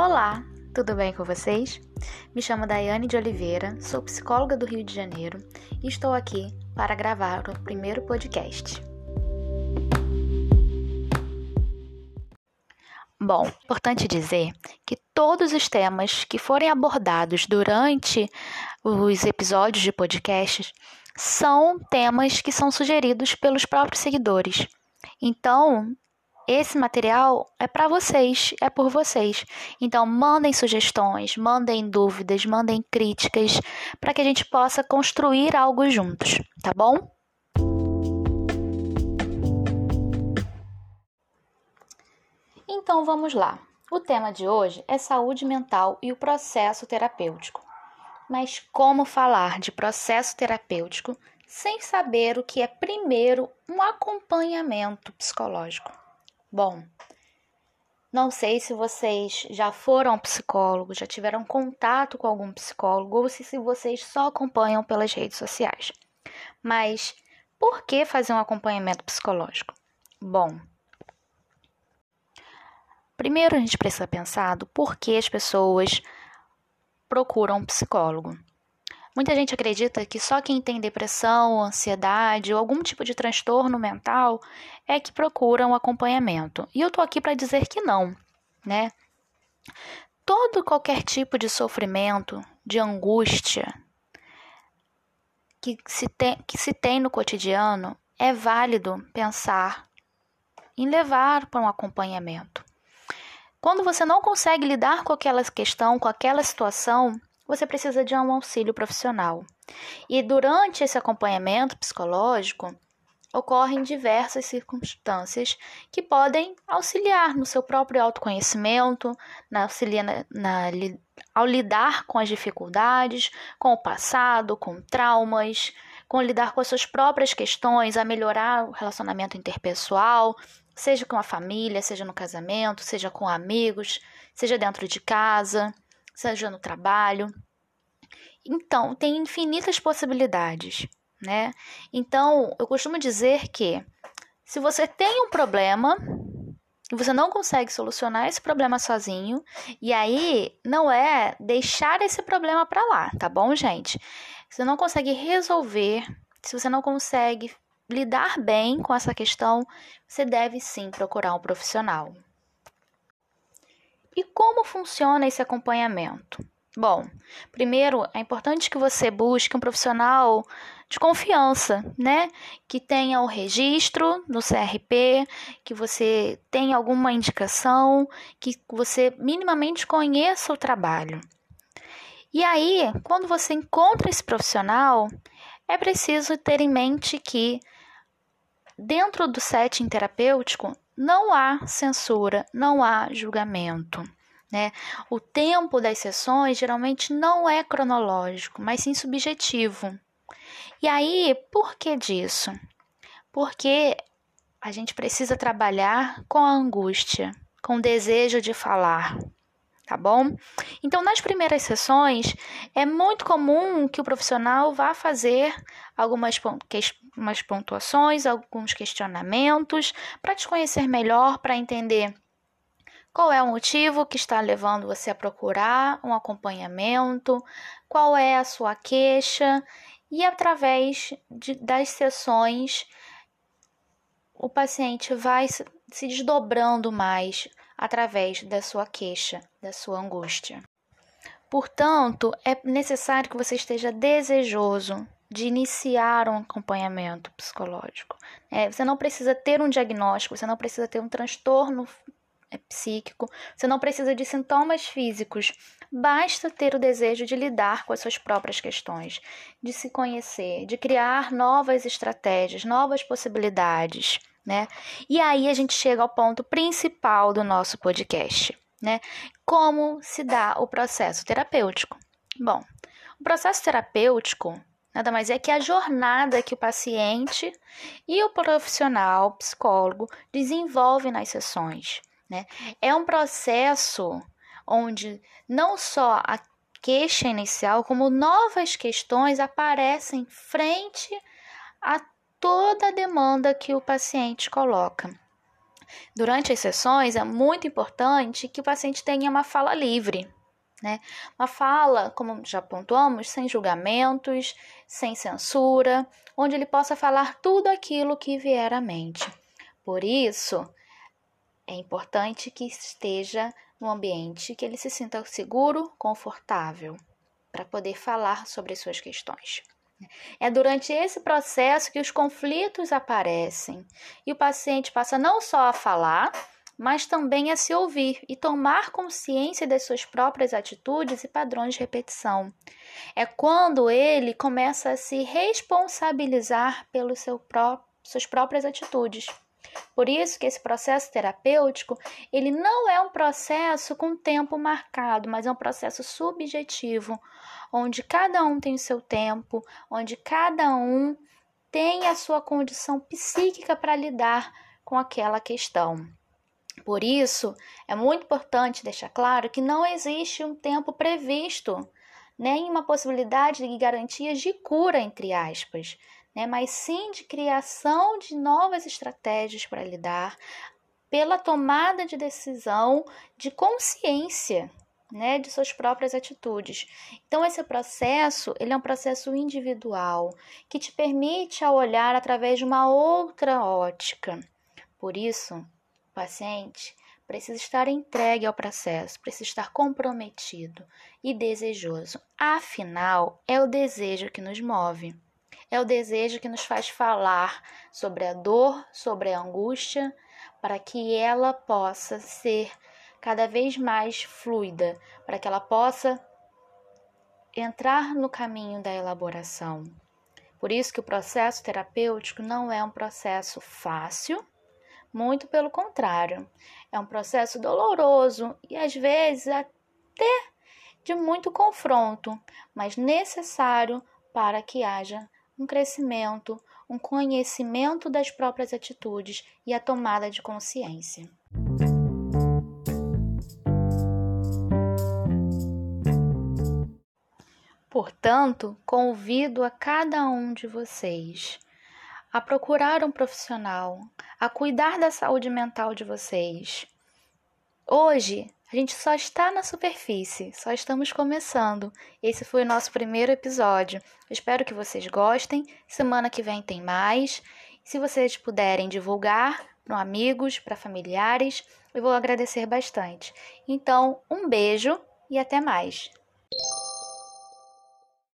Olá, tudo bem com vocês? Me chamo Daiane de Oliveira, sou psicóloga do Rio de Janeiro e estou aqui para gravar o primeiro podcast. Bom, importante dizer que todos os temas que forem abordados durante os episódios de podcasts são temas que são sugeridos pelos próprios seguidores. Então, esse material é para vocês, é por vocês. Então, mandem sugestões, mandem dúvidas, mandem críticas, para que a gente possa construir algo juntos, tá bom? Então, vamos lá. O tema de hoje é saúde mental e o processo terapêutico. Mas como falar de processo terapêutico sem saber o que é primeiro um acompanhamento psicológico? Bom, não sei se vocês já foram ao psicólogo, já tiveram contato com algum psicólogo ou se, se vocês só acompanham pelas redes sociais. Mas por que fazer um acompanhamento psicológico? Bom, primeiro a gente precisa pensar do porquê as pessoas procuram um psicólogo. Muita gente acredita que só quem tem depressão, ansiedade ou algum tipo de transtorno mental é que procura um acompanhamento. E eu tô aqui para dizer que não, né? Todo qualquer tipo de sofrimento, de angústia que se tem, que se tem no cotidiano, é válido pensar em levar para um acompanhamento. Quando você não consegue lidar com aquela questão, com aquela situação, você precisa de um auxílio profissional. E durante esse acompanhamento psicológico, ocorrem diversas circunstâncias que podem auxiliar no seu próprio autoconhecimento, na auxiliar na, na, ao lidar com as dificuldades, com o passado, com traumas, com lidar com as suas próprias questões, a melhorar o relacionamento interpessoal, seja com a família, seja no casamento, seja com amigos, seja dentro de casa seja no trabalho. Então, tem infinitas possibilidades, né? Então, eu costumo dizer que se você tem um problema e você não consegue solucionar esse problema sozinho, e aí não é deixar esse problema para lá, tá bom, gente? Se você não consegue resolver, se você não consegue lidar bem com essa questão, você deve sim procurar um profissional. E como funciona esse acompanhamento? Bom, primeiro é importante que você busque um profissional de confiança, né? Que tenha o registro no CRP, que você tenha alguma indicação, que você minimamente conheça o trabalho. E aí, quando você encontra esse profissional, é preciso ter em mente que dentro do setting terapêutico não há censura, não há julgamento. Né? O tempo das sessões geralmente não é cronológico, mas sim subjetivo. E aí, por que disso? Porque a gente precisa trabalhar com a angústia, com o desejo de falar, tá bom? Então, nas primeiras sessões, é muito comum que o profissional vá fazer algumas umas pontuações, alguns questionamentos, para te conhecer melhor, para entender qual é o motivo que está levando você a procurar um acompanhamento, qual é a sua queixa, e através de, das sessões o paciente vai se desdobrando mais através da sua queixa, da sua angústia. Portanto, é necessário que você esteja desejoso de iniciar um acompanhamento psicológico. É, você não precisa ter um diagnóstico, você não precisa ter um transtorno é, psíquico, você não precisa de sintomas físicos, basta ter o desejo de lidar com as suas próprias questões, de se conhecer, de criar novas estratégias, novas possibilidades. Né? E aí a gente chega ao ponto principal do nosso podcast, né? Como se dá o processo terapêutico? Bom, o processo terapêutico Nada mais é que a jornada que o paciente e o profissional psicólogo desenvolvem nas sessões. Né? É um processo onde não só a queixa inicial, como novas questões aparecem frente a toda a demanda que o paciente coloca. Durante as sessões, é muito importante que o paciente tenha uma fala livre, né? Uma fala, como já pontuamos, sem julgamentos, sem censura, onde ele possa falar tudo aquilo que vier à mente. Por isso, é importante que esteja no ambiente que ele se sinta seguro, confortável, para poder falar sobre suas questões. É durante esse processo que os conflitos aparecem e o paciente passa não só a falar, mas também a se ouvir e tomar consciência das suas próprias atitudes e padrões de repetição. É quando ele começa a se responsabilizar pelas seu pró suas próprias atitudes. Por isso que esse processo terapêutico, ele não é um processo com tempo marcado, mas é um processo subjetivo, onde cada um tem o seu tempo, onde cada um tem a sua condição psíquica para lidar com aquela questão. Por isso, é muito importante deixar claro que não existe um tempo previsto, nem uma possibilidade de garantias de cura, entre aspas, né? mas sim de criação de novas estratégias para lidar, pela tomada de decisão de consciência né, de suas próprias atitudes. Então esse processo, ele é um processo individual que te permite a olhar através de uma outra ótica. Por isso, o paciente precisa estar entregue ao processo, precisa estar comprometido e desejoso. Afinal, é o desejo que nos move. É o desejo que nos faz falar sobre a dor, sobre a angústia, para que ela possa ser cada vez mais fluida, para que ela possa entrar no caminho da elaboração. Por isso que o processo terapêutico não é um processo fácil, muito pelo contrário, é um processo doloroso e às vezes até de muito confronto, mas necessário para que haja um crescimento, um conhecimento das próprias atitudes e a tomada de consciência. Portanto, convido a cada um de vocês a procurar um profissional, a cuidar da saúde mental de vocês. Hoje, a gente só está na superfície, só estamos começando. Esse foi o nosso primeiro episódio. espero que vocês gostem. Semana que vem tem mais. Se vocês puderem divulgar para amigos, para familiares, eu vou agradecer bastante. Então, um beijo e até mais.